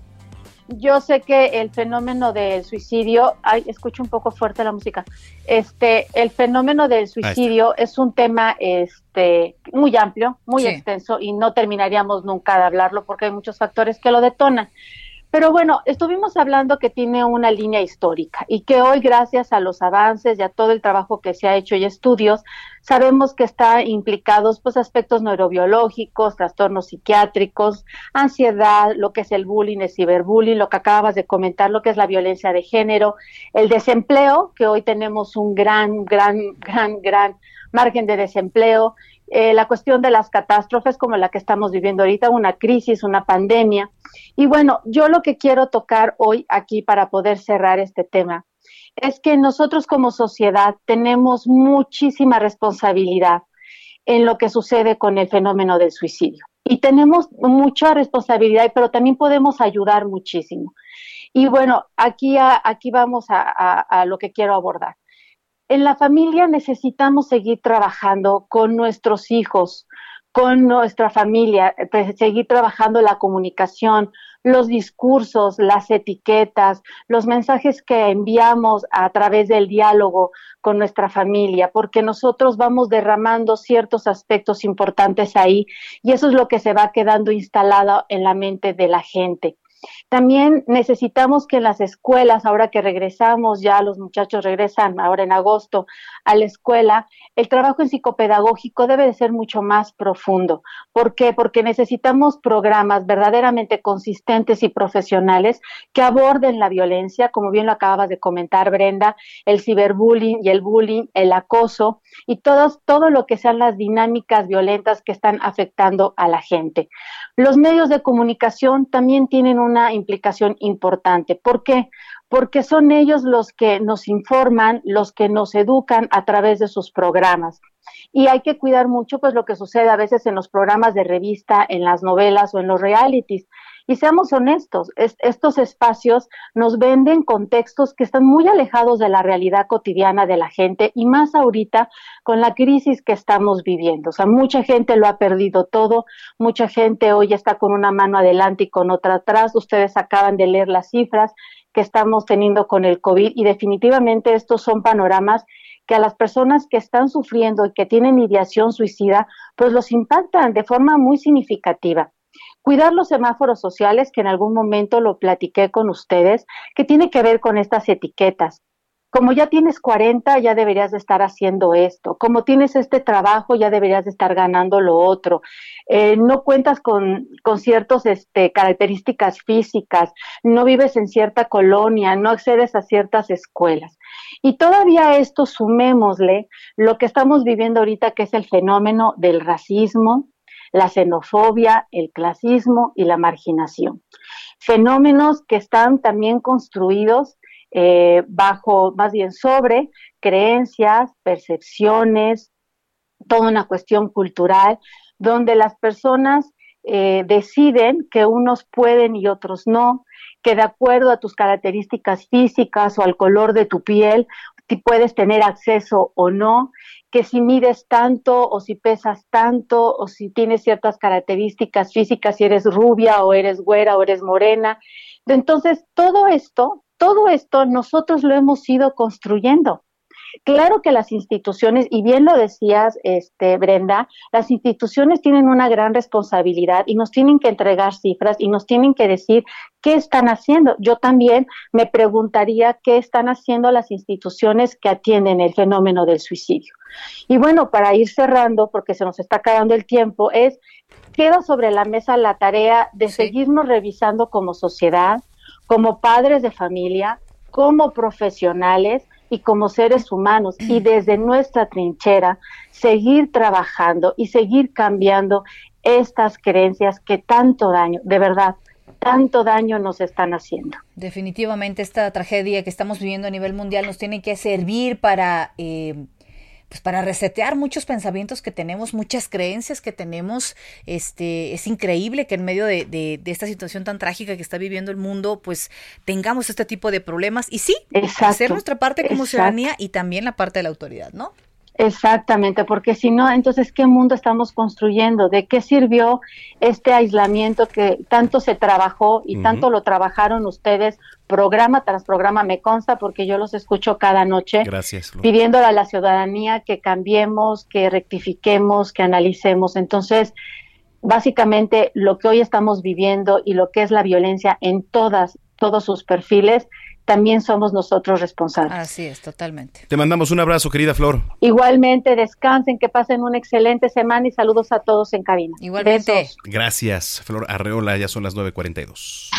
Yo sé que el fenómeno del suicidio, ay, escucho un poco fuerte la música. Este, el fenómeno del suicidio es un tema este muy amplio, muy Sí. extenso y no terminaríamos nunca de hablarlo porque hay muchos factores que lo detonan. Pero bueno, estuvimos hablando que tiene una línea histórica y que hoy, gracias a los avances y a todo el trabajo que se ha hecho y estudios, sabemos que está implicados pues aspectos neurobiológicos, trastornos psiquiátricos, ansiedad, lo que es el bullying, el ciberbullying, lo que acabas de comentar, lo que es la violencia de género, el desempleo, que hoy tenemos un gran, gran, gran, gran margen de desempleo, eh, la cuestión de las catástrofes como la que estamos viviendo ahorita, una crisis, una pandemia. Y bueno, yo lo que quiero tocar hoy aquí para poder cerrar este tema es que nosotros como sociedad tenemos muchísima responsabilidad en lo que sucede con el fenómeno del suicidio. Y tenemos mucha responsabilidad, pero también podemos ayudar muchísimo. Y bueno, aquí, aquí vamos a lo que quiero abordar en la familia necesitamos seguir trabajando con nuestros hijos, con nuestra familia, seguir trabajando la comunicación, los discursos, las etiquetas, los mensajes que enviamos a través del diálogo con nuestra familia, porque nosotros vamos derramando ciertos aspectos importantes ahí y eso es lo que se va quedando instalado en la mente de la gente. También necesitamos que en las escuelas, ahora que regresamos, ya los muchachos regresan ahora en agosto a la escuela, el trabajo en psicopedagógico debe de ser mucho más profundo. ¿Por qué? Porque necesitamos programas verdaderamente consistentes y profesionales que aborden la violencia, como bien lo acabas de comentar, Brenda, el ciberbullying y el bullying, el acoso y todo, todo lo que sean las dinámicas violentas que están afectando a la gente. Los medios de comunicación también tienen una implicación importante. ¿Por qué? Porque son ellos los que nos informan, los que nos educan a través de sus programas. Y hay que cuidar mucho pues lo que sucede a veces en los programas de revista, en las novelas o en los realities. Y seamos honestos, estos espacios nos venden contextos que están muy alejados de la realidad cotidiana de la gente y más ahorita con la crisis que estamos viviendo. O sea, mucha gente lo ha perdido todo, mucha gente hoy está con una mano adelante y con otra atrás. Ustedes acaban de leer las cifras que estamos teniendo con el COVID y definitivamente estos son panoramas que a las personas que están sufriendo y que tienen ideación suicida, pues los impactan de forma muy significativa. Cuidar los semáforos sociales, que en algún momento lo platiqué con ustedes, que tiene que ver con estas etiquetas. Como ya tienes 40, ya deberías de estar haciendo esto. Como tienes este trabajo, ya deberías de estar ganando lo otro. Eh, no cuentas con, con ciertas este, características físicas, no vives en cierta colonia, no accedes a ciertas escuelas. Y todavía esto sumémosle lo que estamos viviendo ahorita, que es el fenómeno del racismo, la xenofobia, el clasismo y la marginación. Fenómenos que están también construidos eh, bajo, más bien sobre creencias, percepciones, toda una cuestión cultural, donde las personas eh, deciden que unos pueden y otros no, que de acuerdo a tus características físicas o al color de tu piel, si puedes tener acceso o no, que si mides tanto o si pesas tanto o si tienes ciertas características físicas, si eres rubia o eres güera o eres morena. Entonces, todo esto, todo esto nosotros lo hemos ido construyendo. Claro que las instituciones, y bien lo decías, este, Brenda, las instituciones tienen una gran responsabilidad y nos tienen que entregar cifras y nos tienen que decir qué están haciendo. Yo también me preguntaría qué están haciendo las instituciones que atienden el fenómeno del suicidio. Y bueno, para ir cerrando, porque se nos está acabando el tiempo, es, queda sobre la mesa la tarea de seguirnos revisando como sociedad, como padres de familia, como profesionales, y como seres humanos y desde nuestra trinchera seguir trabajando y seguir cambiando estas creencias que tanto daño, de verdad, tanto daño nos están haciendo. Definitivamente esta tragedia que estamos viviendo a nivel mundial nos tiene que servir para eh, pues para resetear muchos pensamientos que tenemos, muchas creencias que tenemos. Este, es increíble que en medio de, de, esta situación tan trágica que está viviendo el mundo, pues tengamos este tipo de problemas. Y sí, hacer nuestra parte como ciudadanía y también la parte de la autoridad, ¿no? Exactamente, porque si no, entonces, ¿qué mundo estamos construyendo? ¿De qué sirvió este aislamiento que tanto se trabajó y tanto lo trabajaron ustedes, programa tras programa, me consta, porque yo los escucho cada noche, Gracias, pidiéndole a la ciudadanía que cambiemos, que rectifiquemos, que analicemos. Entonces, básicamente, lo que hoy estamos viviendo y lo que es la violencia en todas, todos sus perfiles, también somos nosotros responsables. Así es, totalmente. Te mandamos un abrazo, querida Flor. Igualmente, descansen, que pasen una excelente semana y saludos a todos en cabina. Igualmente. Gracias, Flor Arreola, ya son las 9.42.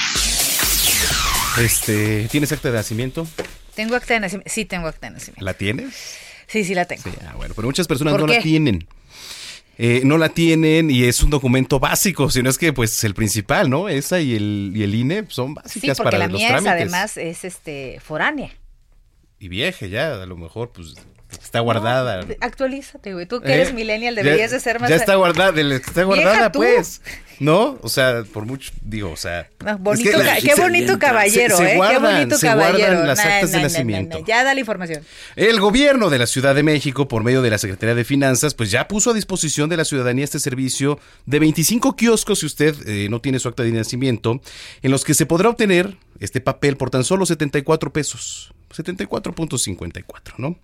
Este, ¿tienes acta de nacimiento? Tengo acta de nacimiento, sí tengo acta de nacimiento. ¿La tienes? Sí, sí la tengo. Sí, ah, bueno, pero muchas personas no la tienen. Eh, no la tienen y es un documento básico, sino es que pues el principal, ¿no? Esa y el, y el INE son básicas sí, para la los mía trámites. además es este foránea. Y vieja ya, a lo mejor pues está guardada. No, actualízate, güey. Tú que eres ¿Eh? millennial deberías ya, de ser más... Ya está guardada, está guardada pues. ¿No? O sea, por mucho, digo, o sea... No, bonito, es que la- ca- qué se- bonito caballero, se, se ¿eh? guardan, qué bonito se caballero. guardan las actas nah, de nah, nacimiento. nah, Ya da la información. El gobierno de la Ciudad de México, por medio de la Secretaría de Finanzas, pues ya puso a disposición de la ciudadanía este servicio de 25 kioscos, si usted eh, no tiene su acta de nacimiento, en los que se podrá obtener este papel por tan solo 74 pesos. 74.54, ¿no?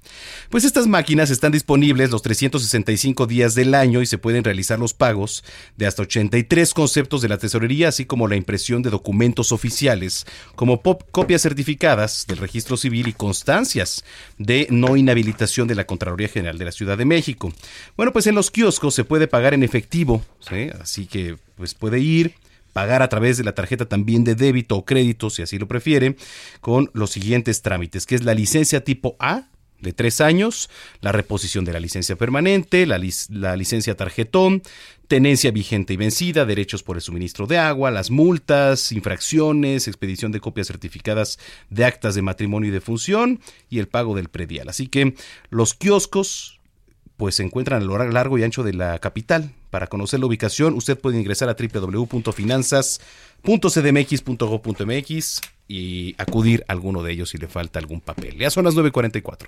Pues estas máquinas están disponibles los 365 días del año y se pueden realizar los pagos de hasta 83 conceptos de la tesorería, así como la impresión de documentos oficiales, como copias certificadas del registro civil y constancias de no inhabilitación de la Contraloría General de la Ciudad de México. Bueno, pues en los kioscos se puede pagar en efectivo, ¿sí? así que pues puede ir pagar a través de la tarjeta también de débito o crédito, si así lo prefiere, con los siguientes trámites, que es la licencia tipo A de tres años, la reposición de la licencia permanente, la, la licencia tarjetón, tenencia vigente y vencida, derechos por el suministro de agua, las multas, infracciones, expedición de copias certificadas de actas de matrimonio y de función y el pago del predial. Así que los kioscos pues se encuentran a lo largo y ancho de la capital. Para conocer la ubicación, usted puede ingresar a www.finanzas.cdmx.gov.mx y acudir a alguno de ellos si le falta algún papel. Ya son las 9.44.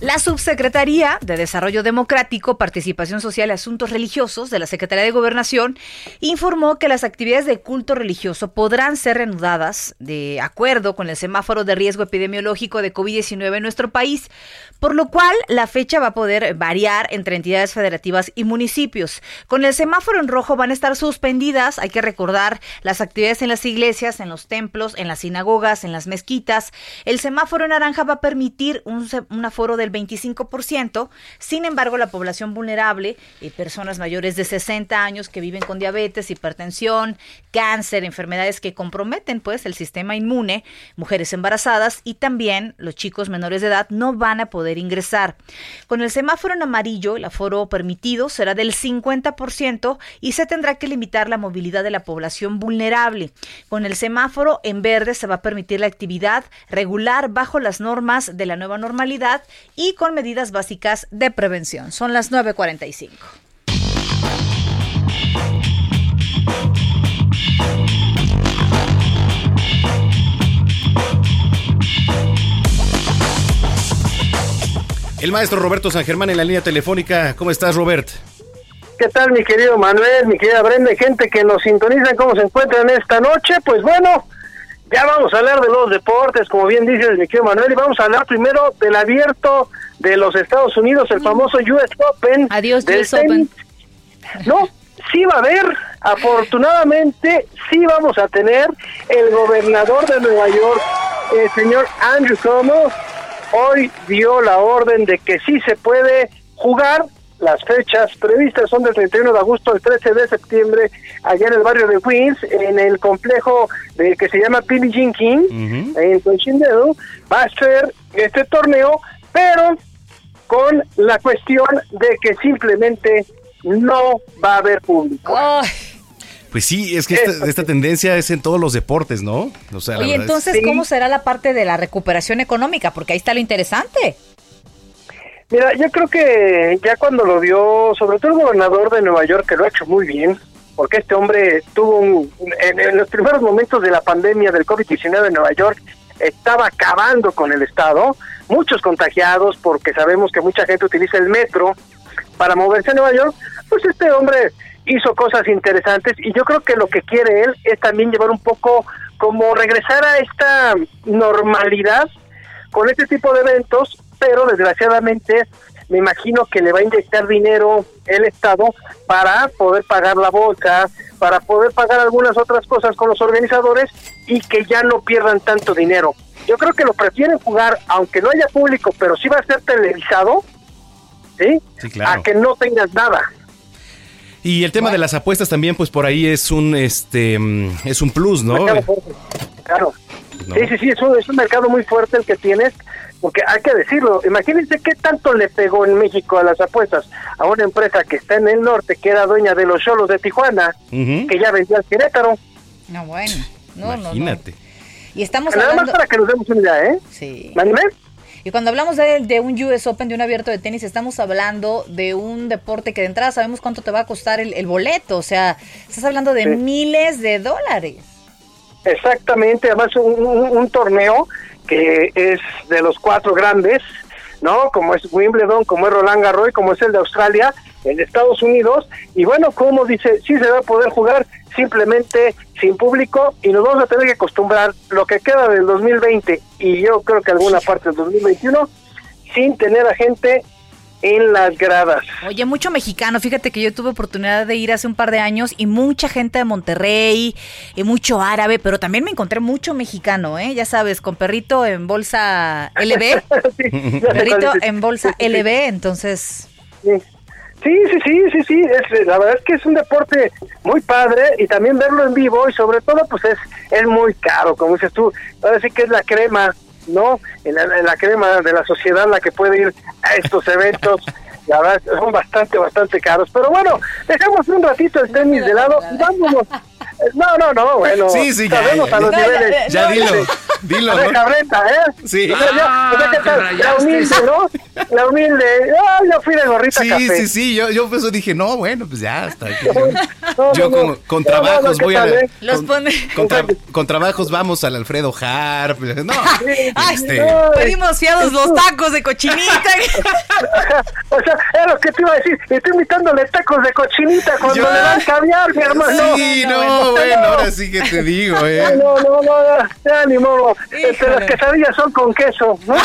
La Subsecretaría de Desarrollo Democrático, Participación Social y Asuntos Religiosos de la Secretaría de Gobernación informó que las actividades de culto religioso podrán ser reanudadas de acuerdo con el semáforo de riesgo epidemiológico de COVID-19 en nuestro país, por lo cual la fecha va a poder variar entre entidades federativas y municipios. Con el semáforo en rojo van a estar suspendidas, hay que recordar, las actividades en las iglesias, en los templos, en las sinagogas, en las mezquitas. El semáforo en naranja va a permitir un, un aforo del 25%. Sin embargo, la población vulnerable, eh, personas mayores de 60 años que viven con diabetes, hipertensión, cáncer, enfermedades que comprometen pues el sistema inmune, mujeres embarazadas y también los chicos menores de edad no van a poder ingresar. Con el semáforo en amarillo, el aforo permitido será del 50% y se tendrá que limitar la movilidad de la población vulnerable. Con el semáforo en verde se va a permitir la actividad regular bajo las normas de la nueva normalidad y con medidas básicas de prevención. Son las 9.45. El maestro Roberto San Germán en la línea telefónica. ¿Cómo estás, Robert? ¿Qué tal, mi querido Manuel, mi querida Brenda, gente que nos sintoniza, cómo se encuentran esta noche? Pues bueno, ya vamos a hablar de los deportes, como bien dice mi querido Manuel, y vamos a hablar primero del abierto de los Estados Unidos, el famoso US Open. Adiós, US Open. No, sí va a haber, afortunadamente, sí vamos a tener el gobernador de Nueva York, el señor Andrew Cuomo, hoy dio la orden de que sí se puede jugar. Las fechas previstas son del 31 de agosto al 13 de septiembre allá en el barrio de Queens, en el complejo de, que se llama Billie Jean King, en Cochindeo. Va a ser este torneo, pero con la cuestión de que simplemente no va a haber público. Pues sí, es que esta, esta, tendencia es en todos los deportes, ¿no? O sea, Oye, entonces, es... ¿cómo será la parte de la recuperación económica? Porque ahí está lo interesante. Mira, yo creo que ya cuando lo vio, sobre todo el gobernador de Nueva York, que lo ha hecho muy bien, porque este hombre tuvo un, en, los primeros momentos de la pandemia del COVID-19 en Nueva York, estaba acabando con el Estado, muchos contagiados, porque sabemos que mucha gente utiliza el metro para moverse a Nueva York, pues este hombre hizo cosas interesantes y yo creo que lo que quiere él es también llevar un poco como regresar a esta normalidad con este tipo de eventos, pero desgraciadamente me imagino que le va a inyectar dinero el Estado para poder pagar la bolsa, para poder pagar algunas otras cosas con los organizadores y que ya no pierdan tanto dinero. Yo creo que lo prefieren jugar, aunque no haya público, pero sí va a ser televisado, ¿sí? sí claro. A que no tengas nada. Y el tema de las apuestas también, pues por ahí es un este es un plus, ¿no? Claro. No. Sí, sí, sí, es un, es un mercado muy fuerte el que tienes, porque hay que decirlo, imagínense qué tanto le pegó en México a las apuestas a una empresa que está en el norte, que era dueña de los cholos de Tijuana, uh -huh. que ya vendía al Querétaro. No, bueno, no, Imagínate. no, no. Y estamos Nada hablando... más para que nos demos una idea, ¿eh? Sí. ¿Mándame? Y cuando hablamos de, de, un US Open, de un abierto de tenis, estamos hablando de un deporte que de entrada sabemos cuánto te va a costar el, el boleto. O sea, estás hablando de sí. miles de dólares. Exactamente, además un, un, un, torneo que es de los cuatro grandes, ¿no? Como es Wimbledon, como es Roland Garros, como es el de Australia, en Estados Unidos, y bueno, como dice, sí se va a poder jugar simplemente sin público y nos vamos a tener que acostumbrar lo que queda del 2020 y yo creo que alguna parte del 2021 sin tener a gente en las gradas. Oye, mucho mexicano. Fíjate que yo tuve oportunidad de ir hace un par de años y mucha gente de Monterrey y mucho árabe, pero también me encontré mucho mexicano, ¿eh? Ya sabes, con perrito en bolsa LB. perrito en bolsa LB, entonces. Sí. Sí, sí, sí, sí, sí, es, la verdad es que es un deporte muy padre y también verlo en vivo y sobre todo pues es, es muy caro, como dices tú, ahora sí que es la crema ¿no? En la, crema de la sociedad la que puede ir a estos eventos. La verdad, son bastante, bastante caros. Pero bueno, dejamos un ratito el tenis de lado y vámonos. No, no, no, bueno. Sí, sí, ya. Sabemos a los niveles. Ya, dilo, dilo. ¿no? Cabreta, ¿eh? Sí. O sea, ya, o sea, ¿qué tal? La humilde, ¿no? La humilde. Ah, yo fui de gorrita Sí, café. sí, sí. Yo, yo pues dije, no, bueno, pues ya está. No, Yo no, con, no. con No, no, trabajos ¿qué voy a. eh? Los con, pone. con tra- con trabajos vamos al Alfredo Harp. No, Ay, este, pedimos fiados los tacos de cochinita. O sea, es lo que te iba a decir. Estoy invitándole tacos de cochinita cuando Yo- le dan caviar, mi hermano. Sí, no, bueno, ahora sí que te digo, eh. No, no, no, no, ya ni modo. Este, las quesadillas son con queso, ¿no?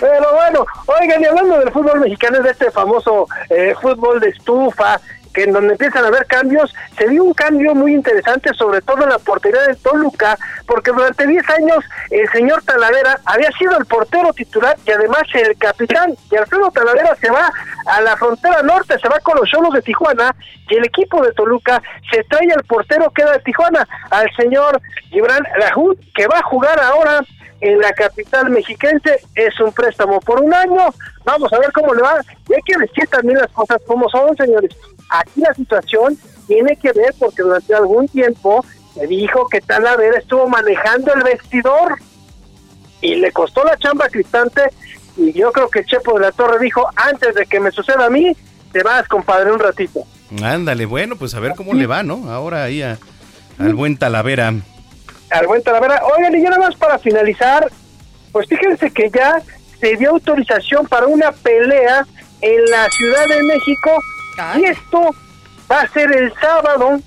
Pero bueno, oigan, y hablando del fútbol mexicano, de este famoso eh, fútbol de estufa, en donde empiezan a haber cambios, se dio un cambio muy interesante, sobre todo en la portería del Toluca, porque durante 10 años el señor Talavera había sido el portero titular y además el capitán, y Alfredo Talavera se va a la frontera norte, se va con los Cholos de Tijuana, y el equipo de Toluca se trae al portero que era de Tijuana, al señor Gibran Lahud, que va a jugar ahora en la capital mexiquense, es un préstamo por un año, vamos a ver cómo le va, y hay que decir también las cosas como son, señores, aquí la situación tiene que ver porque durante algún tiempo se dijo que Talavera estuvo manejando el vestidor y le costó la chamba a Cristante y yo creo que Chepo de la Torre dijo, antes de que me suceda a mí, te vas, compadre, un ratito. Ándale, bueno, pues a ver cómo le va, ¿no? Ahora ahí a- al buen Talavera. al buen Talavera. Oigan, y ya nada más para finalizar, pues fíjense que ya se dio autorización para una pelea en la Ciudad de México y esto va a ser el sábado,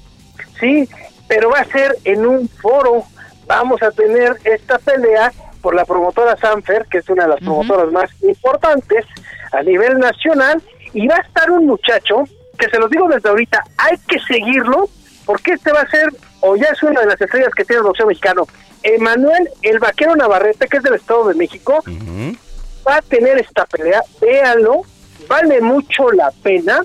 sí, pero va a ser en un foro. Vamos a tener esta pelea por la promotora Sanfer, que es una de las promotoras más importantes a nivel nacional, y va a estar un muchacho que se los digo desde ahorita, hay que seguirlo, porque este va a ser, o ya es una de las estrellas que tiene el boxeo mexicano, Emanuel el Vaquero Navarrete, que es del Estado de México, va a tener esta pelea, véanlo, vale mucho la pena,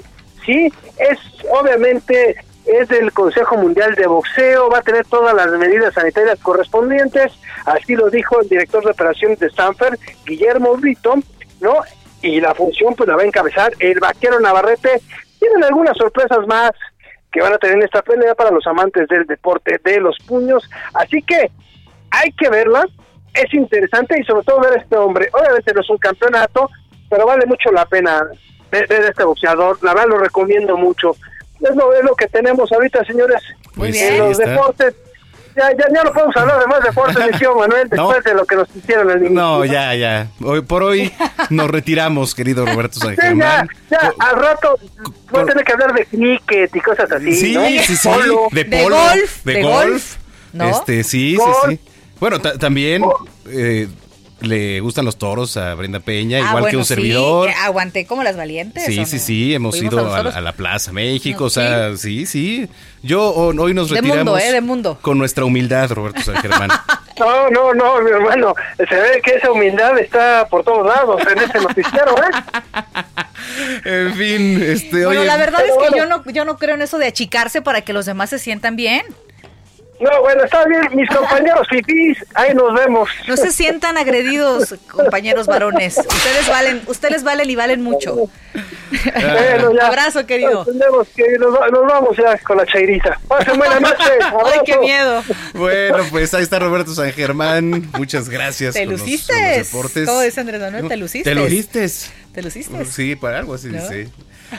¿sí? Es obviamente es del Consejo Mundial de Boxeo, va a tener todas las medidas sanitarias correspondientes, así lo dijo el director de operaciones de Stanford, Guillermo Brito, ¿no? Y la función pues la va a encabezar el vaquero Navarrete. Tienen algunas sorpresas más que van a tener en esta pelea para los amantes del deporte de los puños, así que hay que verla, es interesante y sobre todo ver a este hombre. Obviamente no es un campeonato, pero vale mucho la pena ver, ver a este boxeador. La verdad lo recomiendo mucho. Es lo, es lo que tenemos ahorita, señores, Muy en bien. los Ahí está. deportes. Ya, ya, ya no podemos hablar de más deportes, mi tío Manuel, No. después de lo que nos hicieron el No, ya, ya. Hoy por hoy nos retiramos, querido Roberto San Sí, ya, ya, al rato voy a tener que hablar de cricket y cosas así. Sí, ¿no? sí, sí. Polo. De De polo. golf, De de golf. ¿no? Este, sí, Golf. sí, sí. Bueno, ta- también eh, le gustan los toros a Brenda Peña, Ah, igual que un sí, servidor. aguanté como las valientes. ¿o Sí, no? sí, sí, hemos ido a, la Plaza México, No, o sea, sí, sí. Yo hoy nos De retiramos mundo, ¿eh? De mundo. con nuestra humildad, Roberto San Germán. No, no, no, mi hermano. Se ve que esa humildad está por todos lados en ese noticiero, ¿eh? en fin, este, Bueno, oye, la verdad es que bueno. yo no, yo no creo en eso de achicarse para que los demás se sientan bien. No, bueno, está bien, mis compañeros fifís, ahí nos vemos. No se sientan agredidos, compañeros varones. Ustedes valen, ustedes valen y valen mucho. Bueno, ya. Abrazo, querido. Que nos, va- nos vamos ya con la chairita. Pasen buena noche. Ay, qué miedo. Bueno, pues ahí está Roberto San Germán. Muchas gracias. Te luciste. deportes. ¿Cómo dice Andrés Manuel? Te luciste. Te luciste. Te luciste. Sí, para algo así ¿No? dice.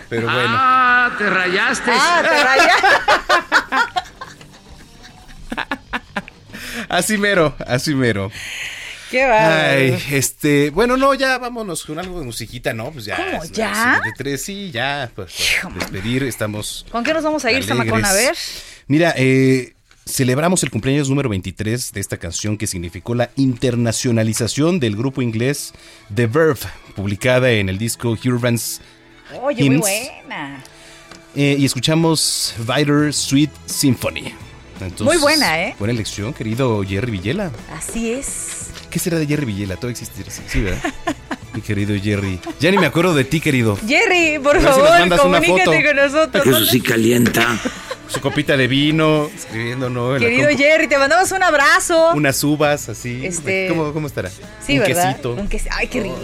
Pero bueno. Ah, te rayaste. Ah, te raya. Así mero, así mero. Qué bárbaro. Ay, este, bueno, no, ya vámonos con algo de musiquita, ¿no? Pues ya. ¿Cómo, ya? De tres, sí, ya, pues, despedir, estamos. ¿Con qué nos vamos a ir. Samacón? A ver. Mira, eh, celebramos el cumpleaños número 23 de esta canción que significó la internacionalización del grupo inglés The Verve, publicada en el disco Hurvans Oye, muy Hymns. buena. Eh, y escuchamos Vider Sweet Symphony. Entonces, Muy buena, ¿eh? Buena elección, querido Jerry Villela. Así es. ¿Qué será de Jerry Villela? ¿Todo existirá? Sí, sí, ¿verdad? Mi querido Jerry. Ya ni me acuerdo de ti, querido. Jerry, por si favor, comunícate foto. con nosotros. Eso sí calienta. Su copita de vino, escribiendo, ¿no? Querido. Jerry, te mandamos un abrazo. Unas uvas así. Este- ¿Cómo, cómo estará? Sí, Un ¿verdad? quesito. Un quesito. Ay, qué rico.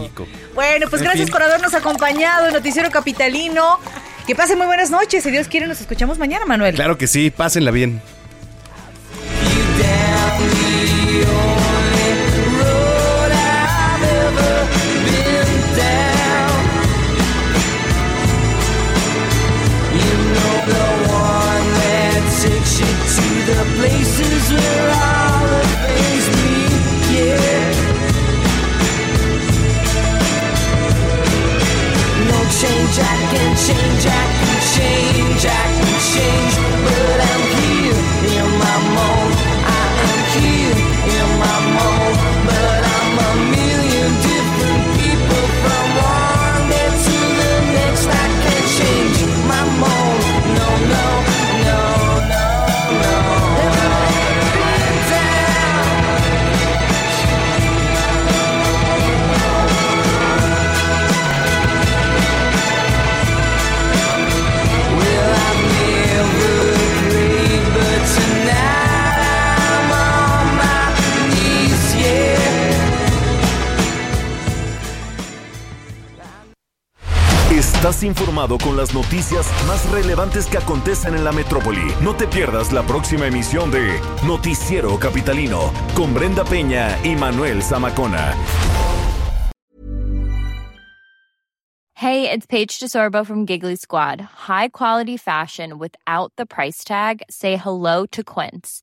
Rico. Bueno, pues En gracias fin. por habernos acompañado en Noticiero Capitalino. Que pasen muy buenas noches. Si Dios quiere, nos escuchamos mañana, Manuel. Claro que sí, pásenla bien. Can change, I con las noticias más relevantes que acontecen en la metrópoli. No te pierdas la próxima emisión de Noticiero Capitalino con Brenda Peña y Manuel Zamacona. Hey, it's Paige DeSorbo from Giggly Squad. High quality fashion without the price tag. Say hello to Quince.